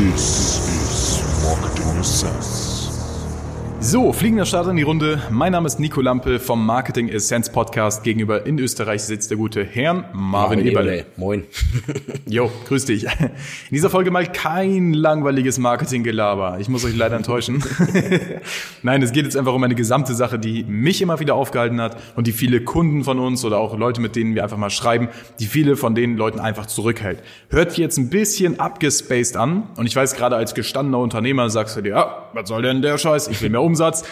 This is Marketing Essence. So, fliegender Start in die Runde. Mein Name ist Nico Lampe vom Marketing Essence Podcast. Gegenüber in Österreich sitzt der gute Herrn Marvin, Marvin Eberle. Moin. Jo, grüß dich. In dieser Folge mal kein langweiliges Marketinggelaber. Ich muss euch leider enttäuschen. Nein, es geht jetzt einfach um eine gesamte Sache, die mich immer wieder aufgehalten hat und die viele Kunden von uns oder auch Leute, mit denen wir einfach mal schreiben, die viele von den Leuten einfach zurückhält. Hört sich jetzt ein bisschen abgespaced an und ich weiß gerade als gestandener Unternehmer sagst du dir, ja, was soll denn der Scheiß? Ich will mehr Umsatz.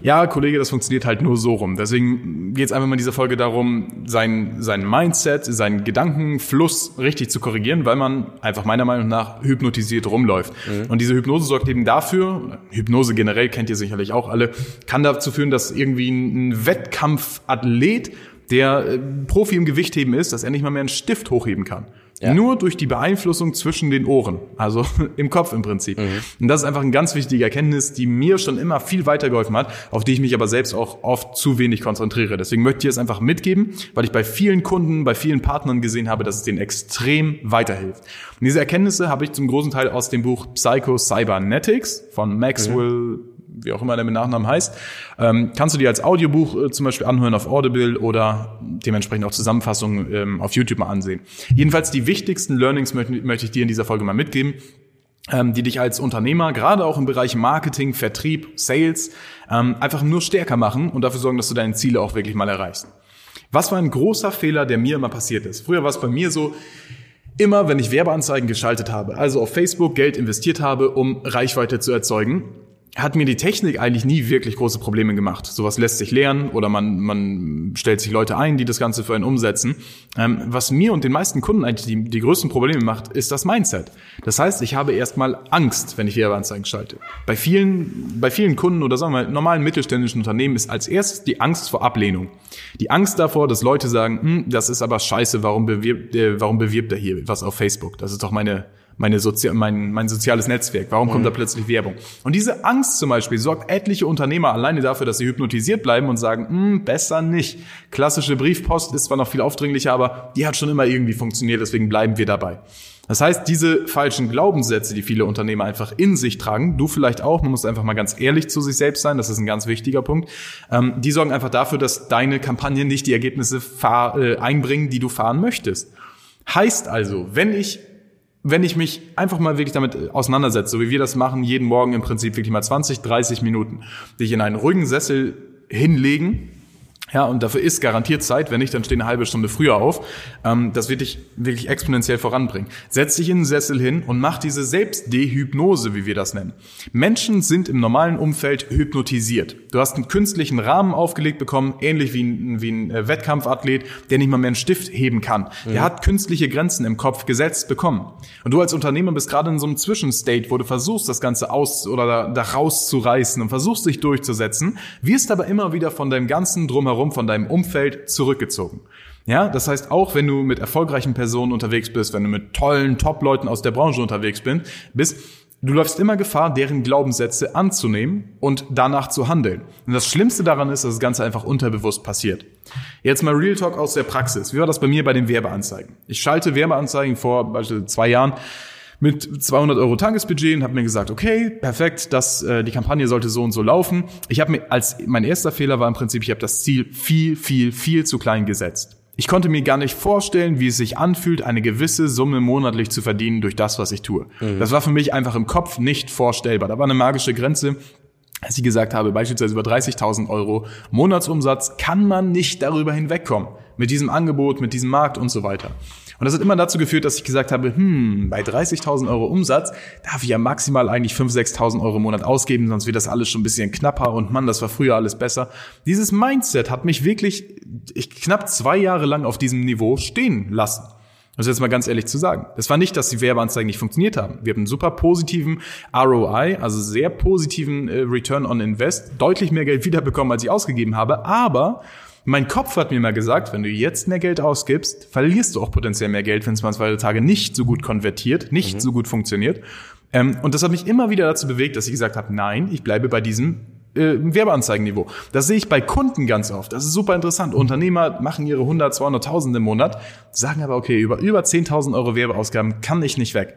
Ja, Kollege, das funktioniert halt nur so rum. Deswegen geht es einfach mal in dieser Folge darum, sein, sein Mindset, seinen Gedankenfluss richtig zu korrigieren, weil man einfach meiner Meinung nach hypnotisiert rumläuft. Und diese Hypnose sorgt eben dafür, Hypnose generell kennt ihr sicherlich auch alle, kann dazu führen, dass irgendwie ein Wettkampfathlet, der äh, Profi im Gewichtheben ist, dass er nicht mal mehr einen Stift hochheben kann. Ja. Nur durch die Beeinflussung zwischen den Ohren, also im Kopf im Prinzip. Und das ist einfach eine ganz wichtige Erkenntnis, die mir schon immer viel weitergeholfen hat, auf die ich mich aber selbst auch oft zu wenig konzentriere. Deswegen möchte ich es einfach mitgeben, weil ich bei vielen Kunden, bei vielen Partnern gesehen habe, dass es denen extrem weiterhilft. Und diese Erkenntnisse habe ich zum großen Teil aus dem Buch Psycho Cybernetics von Maxwell wie auch immer der mit Nachnamen heißt, ähm, kannst du dir als Audiobuch äh, zum Beispiel anhören auf Audible oder dementsprechend auch Zusammenfassungen ähm, auf YouTube mal ansehen. Jedenfalls die wichtigsten Learnings möchte, möchte ich dir in dieser Folge mal mitgeben ähm, die dich als Unternehmer, gerade auch im Bereich Marketing, Vertrieb, Sales, ähm, einfach nur stärker machen und dafür sorgen, dass du deine Ziele auch wirklich mal erreichst. Was war ein großer Fehler, der mir immer passiert ist? Früher war es bei mir so, immer wenn ich Werbeanzeigen geschaltet habe, also auf Facebook Geld investiert habe, um Reichweite zu erzeugen, hat mir die Technik eigentlich nie wirklich große Probleme gemacht. Sowas lässt sich lernen oder man, man stellt sich Leute ein, die das Ganze für einen umsetzen. Ähm, was mir und den meisten Kunden eigentlich die, die größten Probleme macht, ist das Mindset. Das heißt, ich habe erstmal Angst, wenn ich Werbeanzeigen schalte. Bei vielen, bei vielen Kunden oder sagen wir mal, normalen mittelständischen Unternehmen ist als erstes die Angst vor Ablehnung. Die Angst davor, dass Leute sagen, hm, das ist aber scheiße, warum bewirbt, äh, warum bewirbt er hier was auf Facebook? Das ist doch meine meine Sozi mein, mein soziales Netzwerk. Warum kommt da plötzlich Werbung? Und diese Angst zum Beispiel sorgt etliche Unternehmer alleine dafür, dass sie hypnotisiert bleiben und sagen, hm, besser nicht. Klassische Briefpost ist zwar noch viel aufdringlicher, aber die hat schon immer irgendwie funktioniert, deswegen bleiben wir dabei. Das heißt, diese falschen Glaubenssätze, die viele Unternehmer einfach in sich tragen, du vielleicht auch, man muss einfach mal ganz ehrlich zu sich selbst sein, das ist ein ganz wichtiger Punkt, ähm, die sorgen einfach dafür, dass deine Kampagnen nicht die Ergebnisse fahr, äh, einbringen, die du fahren möchtest. Heißt also, wenn ich wenn ich mich einfach mal wirklich damit auseinandersetze, so wie wir das machen, jeden Morgen im Prinzip wirklich mal 20, 30 Minuten, dich in einen ruhigen Sessel hinlegen, ja, und dafür ist garantiert Zeit, wenn nicht, dann steh eine halbe Stunde früher auf. Ähm, das wird dich wirklich exponentiell voranbringen. Setz dich in den Sessel hin und mach diese Selbstdehypnose, wie wir das nennen. Menschen sind im normalen Umfeld hypnotisiert. Du hast einen künstlichen Rahmen aufgelegt bekommen, ähnlich wie ein, wie ein äh, Wettkampfathlet, der nicht mal mehr einen Stift heben kann. Der hat künstliche Grenzen im Kopf gesetzt bekommen. Und du als Unternehmer bist gerade in so einem Zwischenstate, wo du versuchst, das Ganze aus oder da, da rauszureißen und versuchst, dich durchzusetzen, wirst aber immer wieder von deinem ganzen Drumherum, von deinem Umfeld zurückgezogen. Ja, das heißt, auch wenn du mit erfolgreichen Personen unterwegs bist, wenn du mit tollen Top-Leuten aus der Branche unterwegs bist, du läufst immer Gefahr, deren Glaubenssätze anzunehmen und danach zu handeln. Und das Schlimmste daran ist, dass das Ganze einfach unterbewusst passiert. Jetzt mal Real Talk aus der Praxis. Wie war das bei mir bei den Werbeanzeigen? Ich schalte Werbeanzeigen vor beispielsweise zwei Jahren mit 200 Euro Tagesbudget und habe mir gesagt, okay, perfekt, das, äh, die Kampagne sollte so und so laufen. Ich habe mir als mein erster Fehler war im Prinzip, ich habe das Ziel viel, viel, viel zu klein gesetzt. Ich konnte mir gar nicht vorstellen, wie es sich anfühlt, eine gewisse Summe monatlich zu verdienen durch das, was ich tue. Das war für mich einfach im Kopf nicht vorstellbar. Da war eine magische Grenze, als ich gesagt habe, beispielsweise über 30.000 Euro Monatsumsatz, kann man nicht darüber hinwegkommen. Mit diesem Angebot, mit diesem Markt und so weiter. Und das hat immer dazu geführt, dass ich gesagt habe, hm, bei 30.000 Euro Umsatz darf ich ja maximal eigentlich 5.000, 6.000 Euro im Monat ausgeben, sonst wird das alles schon ein bisschen knapper und Mann, das war früher alles besser. Dieses Mindset hat mich wirklich ich, knapp zwei Jahre lang auf diesem Niveau stehen lassen. Das ist jetzt mal ganz ehrlich zu sagen. Das war nicht, dass die Werbeanzeigen nicht funktioniert haben. Wir haben einen super positiven ROI, also sehr positiven äh, Return on Invest, deutlich mehr Geld wiederbekommen, als ich ausgegeben habe, aber mein Kopf hat mir mal gesagt, wenn du jetzt mehr Geld ausgibst, verlierst du auch potenziell mehr Geld, wenn es mal zwei Tage nicht so gut konvertiert, nicht mhm. so gut funktioniert. Ähm, und das hat mich immer wieder dazu bewegt, dass ich gesagt habe, nein, ich bleibe bei diesem äh, Werbeanzeigenniveau. Das sehe ich bei Kunden ganz oft. Das ist super interessant. Unternehmer machen ihre 100, 200.000 im Monat, sagen aber, okay, über, über 10.000 Euro Werbeausgaben kann ich nicht weg.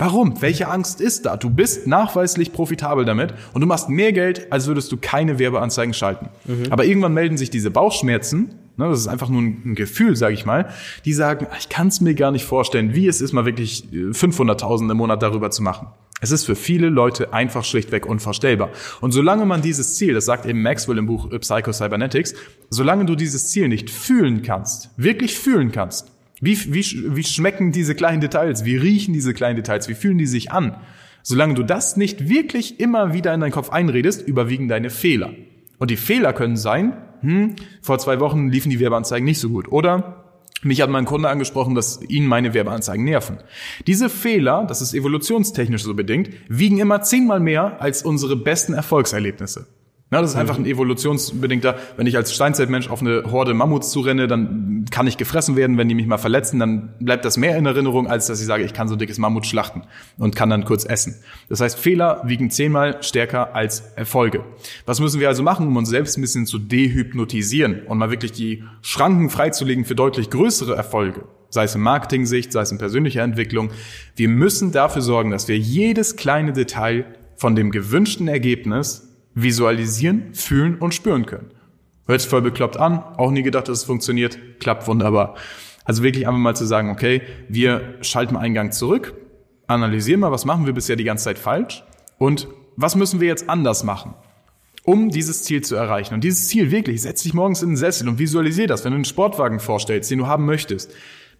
Warum? Welche Angst ist da? Du bist nachweislich profitabel damit und du machst mehr Geld, als würdest du keine Werbeanzeigen schalten. Mhm. Aber irgendwann melden sich diese Bauchschmerzen, ne, das ist einfach nur ein, Gefühl, sage ich mal, die sagen, ich kann es mir gar nicht vorstellen, wie es ist, mal wirklich 500.000 äh, im Monat darüber zu machen. Es ist für viele Leute einfach schlichtweg unvorstellbar. Und solange man dieses Ziel, das sagt eben Maxwell im Buch Psycho Cybernetics, solange du dieses Ziel nicht fühlen kannst, wirklich fühlen kannst, wie, wie, wie schmecken diese kleinen Details? Wie riechen diese kleinen Details? Wie fühlen die sich an? Solange du das nicht wirklich immer wieder in deinen Kopf einredest, überwiegen deine Fehler. Und die Fehler können sein, hm, vor zwei Wochen liefen die Werbeanzeigen nicht so gut. Oder mich hat mein Kunde angesprochen, dass ihn meine Werbeanzeigen nerven. Diese Fehler, das ist evolutionstechnisch so bedingt, wiegen immer zehnmal mehr als unsere besten Erfolgserlebnisse. Ja, das ist einfach ein evolutionsbedingter, wenn ich als Steinzeitmensch auf eine Horde Mammuts zurenne, dann kann ich gefressen werden, wenn die mich mal verletzen, dann bleibt das mehr in Erinnerung, als dass ich sage, ich kann so ein dickes Mammut schlachten und kann dann kurz essen. Das heißt, Fehler wiegen zehnmal stärker als Erfolge. Was müssen wir also machen, um uns selbst ein bisschen zu dehypnotisieren und mal wirklich die Schranken freizulegen für deutlich größere Erfolge? sei es in Marketing-Sicht, sei es in persönlicher Entwicklung. Wir müssen dafür sorgen, dass wir jedes kleine Detail von dem gewünschten Ergebnis visualisieren, fühlen und spüren können. Hört voll bekloppt an, auch nie gedacht, dass es funktioniert, klappt wunderbar. Also wirklich einfach mal zu sagen, okay, wir schalten einen Gang zurück, analysieren mal, was machen wir bisher die ganze Zeit falsch und was müssen wir jetzt anders machen, um dieses Ziel zu erreichen. Und dieses Ziel wirklich, setz dich morgens in den Sessel und visualisier das, wenn du einen Sportwagen vorstellst, den du haben möchtest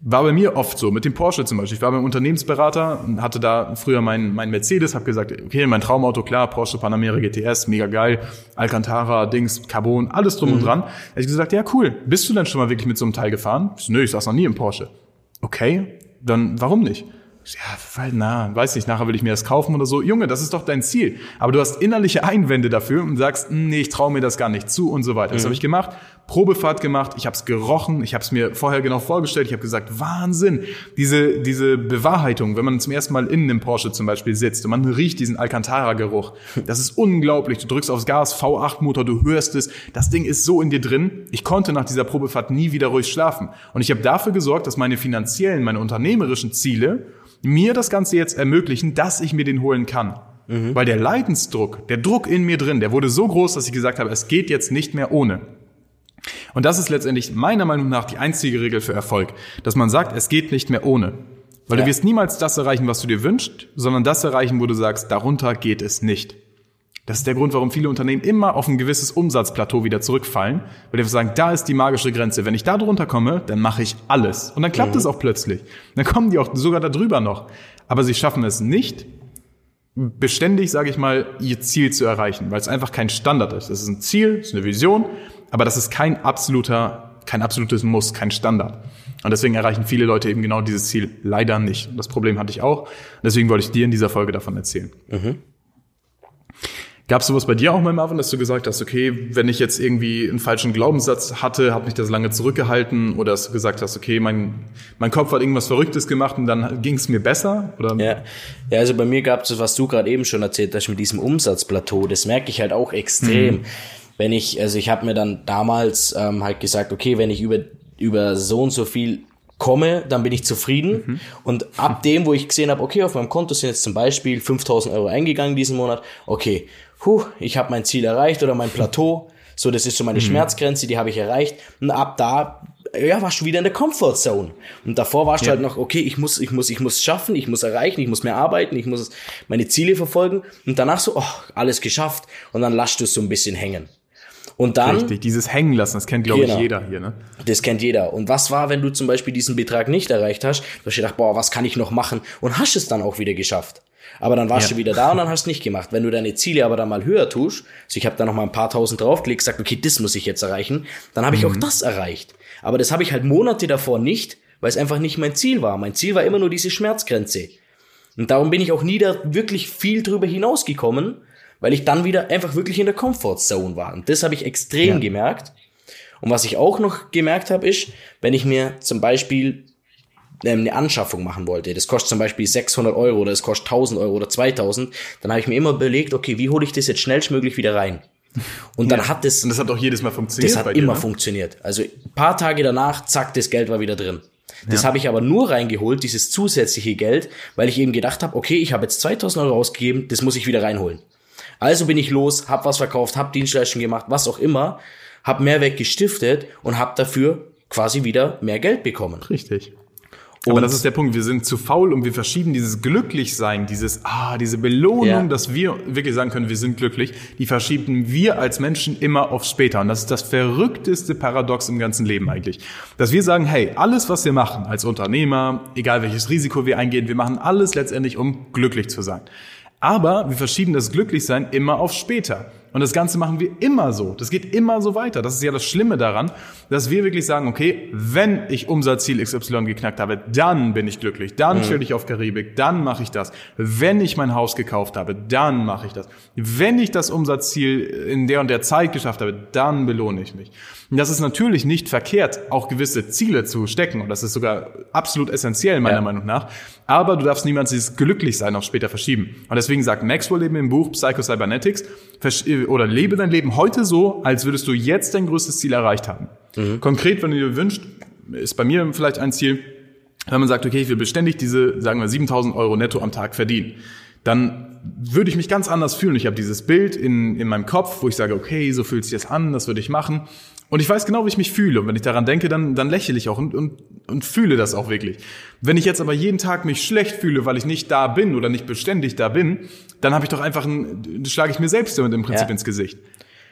war bei mir oft so, mit dem Porsche zum Beispiel. Ich war beim Unternehmensberater und hatte da früher mein, mein Mercedes, habe gesagt, okay, mein Traumauto, klar, Porsche Panamera GTS, mega geil, Alcantara, Dings, Carbon, alles drum mhm. und dran. Da hab ich gesagt, ja cool, bist du denn schon mal wirklich mit so einem Teil gefahren? Ich so, nö, ich saß noch nie im Porsche. Okay, dann warum nicht? Ja, weil, na, weiß nicht, nachher will ich mir das kaufen oder so. Junge, das ist doch dein Ziel. Aber du hast innerliche Einwände dafür und sagst, hm, nee, ich traue mir das gar nicht zu und so weiter. Mhm. Das habe ich gemacht, Probefahrt gemacht, ich habe es gerochen, ich habe es mir vorher genau vorgestellt, ich habe gesagt, Wahnsinn, diese, diese Bewahrheitung, wenn man zum ersten Mal in einem Porsche zum Beispiel sitzt und man riecht diesen Alcantara-Geruch, das ist unglaublich. Du drückst aufs Gas, V8-Motor, du hörst es, das Ding ist so in dir drin. Ich konnte nach dieser Probefahrt nie wieder ruhig schlafen. Und ich habe dafür gesorgt, dass meine finanziellen, meine unternehmerischen Ziele mir das Ganze jetzt ermöglichen, dass ich mir den holen kann. Mhm. Weil der Leidensdruck, der Druck in mir drin, der wurde so groß, dass ich gesagt habe, es geht jetzt nicht mehr ohne. Und das ist letztendlich meiner Meinung nach die einzige Regel für Erfolg, dass man sagt, es geht nicht mehr ohne. Weil ja. du wirst niemals das erreichen, was du dir wünschst, sondern das erreichen, wo du sagst, darunter geht es nicht. Das ist der Grund, warum viele Unternehmen immer auf ein gewisses Umsatzplateau wieder zurückfallen, weil die sagen, da ist die magische Grenze. Wenn ich da drunter komme, dann mache ich alles. Und dann klappt mhm. es auch plötzlich. Dann kommen die auch sogar darüber noch. Aber sie schaffen es nicht, beständig, sage ich mal, ihr Ziel zu erreichen, weil es einfach kein Standard ist. Das ist ein Ziel, das ist eine Vision, aber das ist kein absoluter, kein absolutes Muss, kein Standard. Und deswegen erreichen viele Leute eben genau dieses Ziel leider nicht. Das Problem hatte ich auch. Deswegen wollte ich dir in dieser Folge davon erzählen. Mhm. Gab es sowas bei dir auch mal, Marvin, dass du gesagt hast, okay, wenn ich jetzt irgendwie einen falschen Glaubenssatz hatte, hat mich das lange zurückgehalten oder dass du gesagt hast, okay, mein, mein Kopf hat irgendwas Verrücktes gemacht und dann ging es mir besser? Oder? Ja. ja, also bei mir gab es, was du gerade eben schon erzählt hast mit diesem Umsatzplateau, das merke ich halt auch extrem. Mhm. Wenn ich, also ich habe mir dann damals ähm, halt gesagt, okay, wenn ich über, über so und so viel komme, dann bin ich zufrieden. Mhm. Und ab dem, wo ich gesehen habe, okay, auf meinem Konto sind jetzt zum Beispiel 5000 Euro eingegangen diesen Monat, okay, huh, ich habe mein Ziel erreicht oder mein Plateau. So, das ist so meine mhm. Schmerzgrenze, die habe ich erreicht. Und ab da, ja, warst du wieder in der Comfortzone. Und davor warst ja. du halt noch, okay, ich muss, ich muss, ich muss schaffen, ich muss erreichen, ich muss mehr arbeiten, ich muss meine Ziele verfolgen. Und danach so, oh, alles geschafft. Und dann lasst du es so ein bisschen hängen. Und dann. Richtig, dieses Hängen lassen, das kennt, glaube genau, ich, jeder hier, ne? Das kennt jeder. Und was war, wenn du zum Beispiel diesen Betrag nicht erreicht hast? Du hast gedacht, boah, was kann ich noch machen? Und hast es dann auch wieder geschafft. Aber dann warst ja. du wieder da und dann hast du nicht gemacht. Wenn du deine Ziele aber dann mal höher tust, also ich habe da noch mal ein paar tausend draufgelegt, gesagt, okay, das muss ich jetzt erreichen, dann habe ich mhm. auch das erreicht. Aber das habe ich halt Monate davor nicht, weil es einfach nicht mein Ziel war. Mein Ziel war immer nur diese Schmerzgrenze. Und darum bin ich auch nie da wirklich viel drüber hinausgekommen, weil ich dann wieder einfach wirklich in der Comfortzone war. Und das habe ich extrem ja. gemerkt. Und was ich auch noch gemerkt habe, ist, wenn ich mir zum Beispiel eine Anschaffung machen wollte, das kostet zum Beispiel 600 Euro oder es kostet 1000 Euro oder 2000, dann habe ich mir immer überlegt, okay, wie hole ich das jetzt schnellstmöglich wieder rein? Und dann ja. hat es. Und das hat auch jedes Mal funktioniert. Das hat dir, immer ne? funktioniert. Also ein paar Tage danach, zack, das Geld war wieder drin. Das Ja. habe ich aber nur reingeholt, dieses zusätzliche Geld, weil ich eben gedacht habe, okay, ich habe jetzt 2000 Euro ausgegeben, das muss ich wieder reinholen. Also bin ich los, habe was verkauft, habe Dienstleistungen gemacht, was auch immer, habe Mehrwert gestiftet und habe dafür quasi wieder mehr Geld bekommen. Richtig. Aber Und- das ist der Punkt, wir sind zu faul und wir verschieben dieses Glücklichsein, dieses, ah, diese Belohnung, Ja. dass wir wirklich sagen können, wir sind glücklich, die verschieben wir als Menschen immer auf später. Und das ist das verrückteste Paradox im ganzen Leben eigentlich. Dass wir sagen, hey, alles, was wir machen als Unternehmer, egal welches Risiko wir eingehen, wir machen alles letztendlich, um glücklich zu sein. Aber wir verschieben das Glücklichsein immer auf später. Und das Ganze machen wir immer so. Das geht immer so weiter. Das ist ja das Schlimme daran, dass wir wirklich sagen, okay, wenn ich Umsatzziel XY geknackt habe, dann bin ich glücklich. Dann stelle ich auf Karibik, dann mache ich das. Wenn ich mein Haus gekauft habe, dann mache ich das. Wenn ich das Umsatzziel in der und der Zeit geschafft habe, dann belohne ich mich. Und das ist natürlich nicht verkehrt, auch gewisse Ziele zu stecken. Und das ist sogar absolut essentiell, meiner Ja. Meinung nach. Aber du darfst niemals dieses Glücklichsein auf später verschieben. Und deswegen sagt Maxwell eben im Buch Psycho Cybernetics, oder lebe dein Leben heute so, als würdest du jetzt dein größtes Ziel erreicht haben. Konkret, wenn du dir wünschst, ist bei mir vielleicht ein Ziel, wenn man sagt, okay, ich will beständig diese, sagen wir, 7000 Euro netto am Tag verdienen, dann würde ich mich ganz anders fühlen. Ich habe dieses Bild in, in meinem Kopf, wo ich sage, okay, so fühlt sich das an, das würde ich machen. Und ich weiß genau, wie ich mich fühle. Und wenn ich daran denke, dann, dann lächle ich auch und, und, und fühle das auch wirklich. Wenn ich jetzt aber jeden Tag mich schlecht fühle, weil ich nicht da bin oder nicht beständig da bin, dann habe ich doch einfach ein, schlage ich mir selbst damit im Prinzip Ja. ins Gesicht.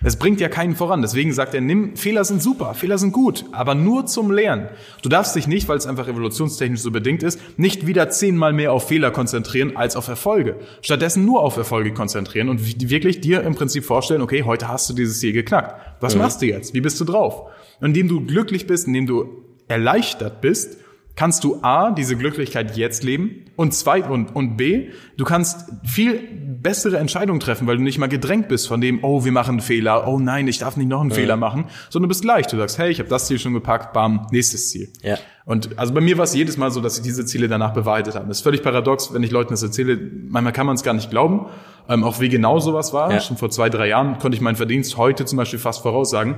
Es bringt ja keinen voran. Deswegen sagt er, nimm, Fehler sind super, Fehler sind gut, aber nur zum Lernen. Du darfst dich nicht, weil es einfach evolutionstechnisch so bedingt ist, nicht wieder zehnmal mehr auf Fehler konzentrieren als auf Erfolge. Stattdessen nur auf Erfolge konzentrieren und wirklich dir im Prinzip vorstellen, okay, heute hast du dieses Ziel geknackt. Was machst du jetzt? Wie bist du drauf? Und indem du glücklich bist, indem du erleichtert bist, kannst du A, diese Glücklichkeit jetzt leben und zwei, und, und B, du kannst viel bessere Entscheidungen treffen, weil du nicht mal gedrängt bist von dem, oh, wir machen einen Fehler, oh nein, ich darf nicht noch einen Fehler machen, sondern du bist leicht. Du sagst, hey, ich habe das Ziel schon gepackt, bam, nächstes Ziel. Ja. Und also bei mir war es jedes Mal so, dass ich diese Ziele danach bewahrheitet habe. Das ist völlig paradox, wenn ich Leuten das erzähle. Manchmal kann man es gar nicht glauben, ähm, auch wie genau sowas war. Ja. Schon vor zwei, drei Jahren konnte ich meinen Verdienst heute zum Beispiel fast voraussagen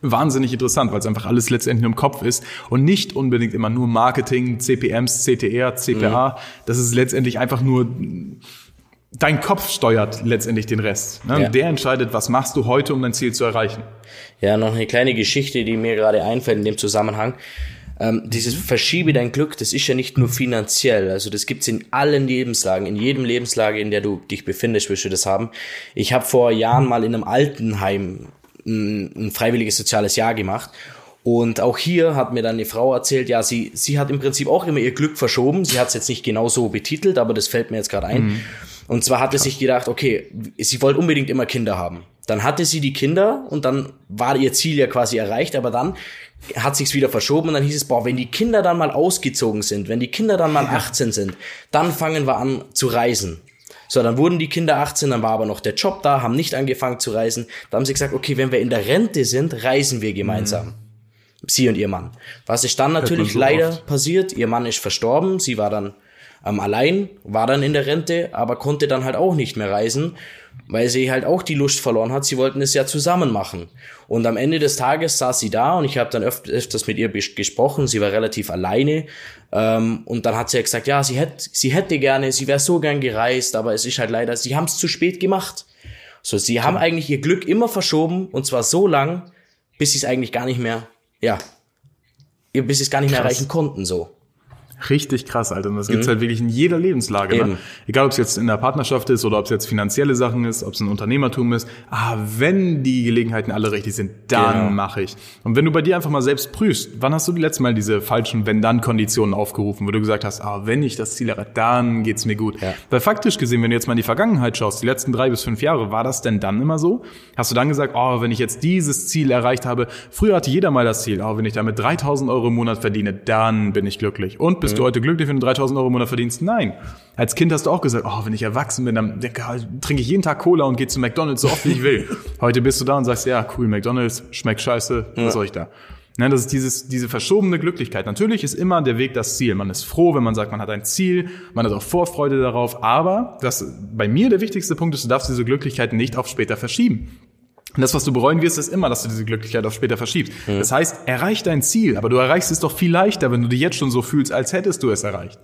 wahnsinnig interessant, weil es einfach alles letztendlich im Kopf ist und nicht unbedingt immer nur Marketing, CPMs, CTR, CPA. Das ist letztendlich einfach nur dein Kopf steuert letztendlich den Rest. Ne? Ja. Der entscheidet, was machst du heute, um dein Ziel zu erreichen. Ja, noch eine kleine Geschichte, die mir gerade einfällt in dem Zusammenhang. Ähm, dieses Verschiebe dein Glück, das ist ja nicht nur finanziell, also das gibt's in allen Lebenslagen, in jedem Lebenslage, in der du dich befindest, wirst du das haben. Ich habe vor Jahren mal in einem Altenheim ein, ein freiwilliges soziales Jahr gemacht und auch hier hat mir dann eine Frau erzählt, ja, sie, sie hat im Prinzip auch immer ihr Glück verschoben. Sie hat es jetzt nicht genau so betitelt, aber das fällt mir jetzt gerade ein. Und zwar hatte sich gedacht, okay, sie wollte unbedingt immer Kinder haben. Dann hatte sie die Kinder und dann war ihr Ziel ja quasi erreicht, aber dann hat sich's wieder verschoben und dann hieß es, boah, wenn die Kinder dann mal ausgezogen sind, wenn die Kinder dann mal 18 sind, dann fangen wir an zu reisen. So, dann wurden die Kinder 18, dann war aber noch der Job da, haben nicht angefangen zu reisen. Da haben sie gesagt, okay, wenn wir in der Rente sind, reisen wir gemeinsam. Sie und ihr Mann. Was ist dann natürlich so leider oft. passiert? Ihr Mann ist verstorben, sie war dann ähm, allein, war dann in der Rente, aber konnte dann halt auch nicht mehr reisen, weil sie halt auch die Lust verloren hat. Sie wollten es ja zusammen machen. Und am Ende des Tages saß sie da und ich habe dann öf öfters mit ihr gesprochen. Sie war relativ alleine. Ähm, und dann hat sie ja gesagt, ja, sie hätte, sie hätte gerne, sie wäre so gern gereist, aber es ist halt leider, sie haben es zu spät gemacht. So, sie haben eigentlich ihr Glück immer verschoben und zwar so lang, bis sie es eigentlich gar nicht mehr, ja, bis sie es gar nicht mehr Krass. erreichen konnten, so. Richtig krass, Alter. Und das gibt's halt wirklich in jeder Lebenslage. Ne? Mhm. Egal, ob es jetzt in der Partnerschaft ist oder ob es jetzt finanzielle Sachen ist, ob es ein Unternehmertum ist. Ah, wenn die Gelegenheiten alle richtig sind, dann Genau. mache ich. Und wenn du bei dir einfach mal selbst prüfst, wann hast du die letzte Mal diese falschen Wenn-Dann-Konditionen aufgerufen, wo du gesagt hast, ah, wenn ich das Ziel erreiche, dann geht's mir gut. Ja. Weil faktisch gesehen, wenn du jetzt mal in die Vergangenheit schaust, die letzten drei bis fünf Jahre, war das denn dann immer so? Hast du dann gesagt, oh, wenn ich jetzt dieses Ziel erreicht habe, früher hatte jeder mal das Ziel, oh, wenn ich damit 3000 Euro im Monat verdiene, dann bin ich glücklich. Und bist du heute glücklich, wenn du 3000 Euro im Monat verdienst? Nein. Als Kind hast du auch gesagt, oh, wenn ich erwachsen bin, dann trinke ich jeden Tag Cola und gehe zu McDonalds so oft wie ich will. heute bist du da und sagst, ja, cool, McDonalds, schmeckt scheiße, was soll ich da? Ne, das ist dieses, diese verschobene Glücklichkeit. Natürlich ist immer der Weg das Ziel. Man ist froh, wenn man sagt, man hat ein Ziel, man hat auch Vorfreude darauf. Aber das, bei mir der wichtigste Punkt ist, du darfst diese Glücklichkeit nicht auf später verschieben. Und das, was du bereuen wirst, ist immer, dass du diese Glücklichkeit auf später verschiebst. Das heißt, erreich dein Ziel, aber du erreichst es doch viel leichter, wenn du dich jetzt schon so fühlst, als hättest du es erreicht.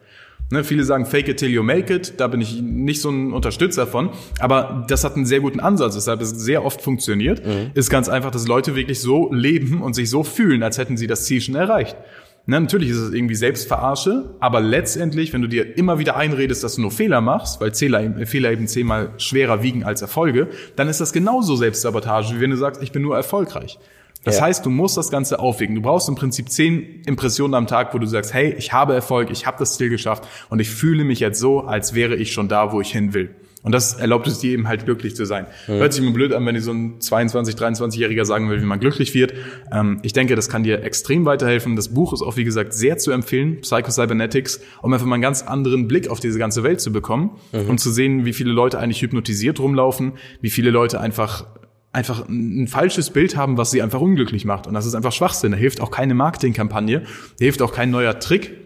Ne, viele sagen fake it till you make it, da bin ich nicht so ein Unterstützer von, aber das hat einen sehr guten Ansatz, weshalb es sehr oft funktioniert, ist ganz einfach, dass Leute wirklich so leben und sich so fühlen, als hätten sie das Ziel schon erreicht. Ne, natürlich ist es irgendwie Selbstverarsche, aber letztendlich, wenn du dir immer wieder einredest, dass du nur Fehler machst, weil Fehler, Fehler eben zehnmal schwerer wiegen als Erfolge, dann ist das genauso Selbstsabotage, wie wenn du sagst, ich bin nur erfolgreich. Das Ja. heißt, du musst das Ganze aufwiegen. Du brauchst im Prinzip zehn Impressionen am Tag, wo du sagst, hey, ich habe Erfolg, ich habe das Ziel geschafft und ich fühle mich jetzt so, als wäre ich schon da, wo ich hin will. Und das erlaubt es dir eben halt glücklich zu sein. Hört sich mir blöd an, wenn dir so ein 22, 23-Jähriger sagen will, wie man glücklich wird. Ähm, ich denke, das kann dir extrem weiterhelfen. Das Buch ist auch, wie gesagt, sehr zu empfehlen, Psycho-Cybernetics, um einfach mal einen ganz anderen Blick auf diese ganze Welt zu bekommen und zu sehen, wie viele Leute eigentlich hypnotisiert rumlaufen, wie viele Leute einfach einfach ein falsches Bild haben, was sie einfach unglücklich macht. Und das ist einfach Schwachsinn. Da hilft auch keine Marketingkampagne, da hilft auch kein neuer Trick,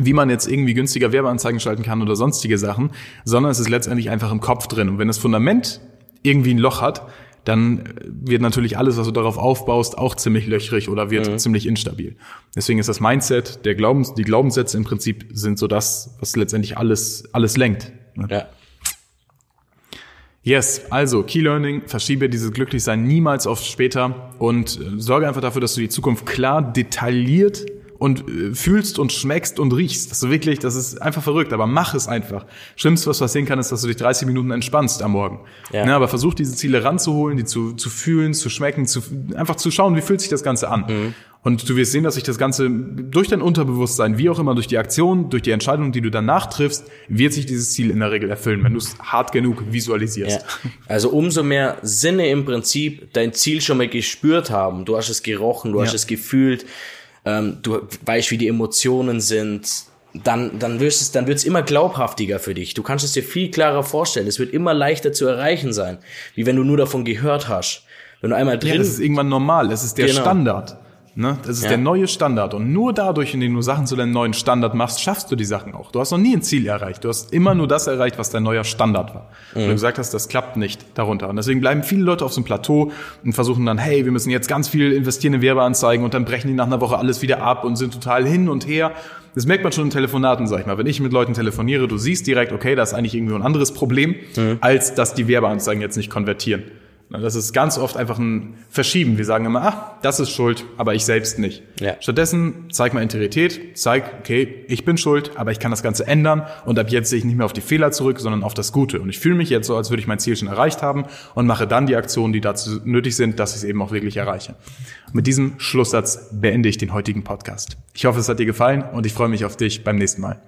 wie man jetzt irgendwie günstiger Werbeanzeigen schalten kann oder sonstige Sachen, sondern es ist letztendlich einfach im Kopf drin. Und wenn das Fundament irgendwie ein Loch hat, dann wird natürlich alles, was du darauf aufbaust, auch ziemlich löchrig oder wird ziemlich instabil. Deswegen ist das Mindset, der Glaubens, die Glaubenssätze im Prinzip sind so das, was letztendlich alles, alles lenkt. Ja. Yes, also Key Learning, verschiebe dieses Glücklichsein niemals auf später und äh, sorge einfach dafür, dass du die Zukunft klar, detailliert und äh, fühlst und schmeckst und riechst. Das ist wirklich, das ist einfach verrückt, aber mach es einfach. Schlimmste, was passieren kann, ist, dass du dich 30 Minuten entspannst am Morgen. Ja. Ne, aber versuch diese Ziele ranzuholen, die zu, zu fühlen, zu schmecken, zu, einfach zu schauen, wie fühlt sich das Ganze an. Und du wirst sehen, dass sich das Ganze durch dein Unterbewusstsein, wie auch immer, durch die Aktion, durch die Entscheidung, die du danach triffst, wird sich dieses Ziel in der Regel erfüllen, wenn du es hart genug visualisierst. Ja. Also umso mehr Sinne im Prinzip dein Ziel schon mal gespürt haben. Du hast es gerochen, du hast Ja. es gefühlt, ähm, du weißt, wie die Emotionen sind. Dann, dann wirst es, dann wird's immer glaubhaftiger für dich. Du kannst es dir viel klarer vorstellen. Es wird immer leichter zu erreichen sein, wie wenn du nur davon gehört hast. Wenn du einmal Ja, drin das ist irgendwann normal. Es ist der Genau. Standard. Ne? Das ist Ja. der neue Standard. Und nur dadurch, indem du Sachen zu deinem neuen Standard machst, schaffst du die Sachen auch. Du hast noch nie ein Ziel erreicht. Du hast immer nur das erreicht, was dein neuer Standard war. Und Mhm. du gesagt hast, das klappt nicht darunter. Und deswegen bleiben viele Leute auf so einem Plateau und versuchen dann, hey, wir müssen jetzt ganz viel investieren in Werbeanzeigen und dann brechen die nach einer Woche alles wieder ab und sind total hin und her. Das merkt man schon in Telefonaten, sag ich mal. Wenn ich mit Leuten telefoniere, du siehst direkt, okay, da ist eigentlich irgendwie ein anderes Problem, Mhm. als dass die Werbeanzeigen jetzt nicht konvertieren. Das ist ganz oft einfach ein Verschieben. Wir sagen immer, ach, das ist schuld, aber ich selbst nicht. Ja. Stattdessen zeig mal Integrität, zeig, okay, ich bin schuld, aber ich kann das Ganze ändern und ab jetzt sehe ich nicht mehr auf die Fehler zurück, sondern auf das Gute. Und ich fühle mich jetzt so, als würde ich mein Ziel schon erreicht haben und mache dann die Aktionen, die dazu nötig sind, dass ich es eben auch wirklich erreiche. Mit diesem Schlusssatz beende ich den heutigen Podcast. Ich hoffe, es hat dir gefallen und ich freue mich auf dich beim nächsten Mal.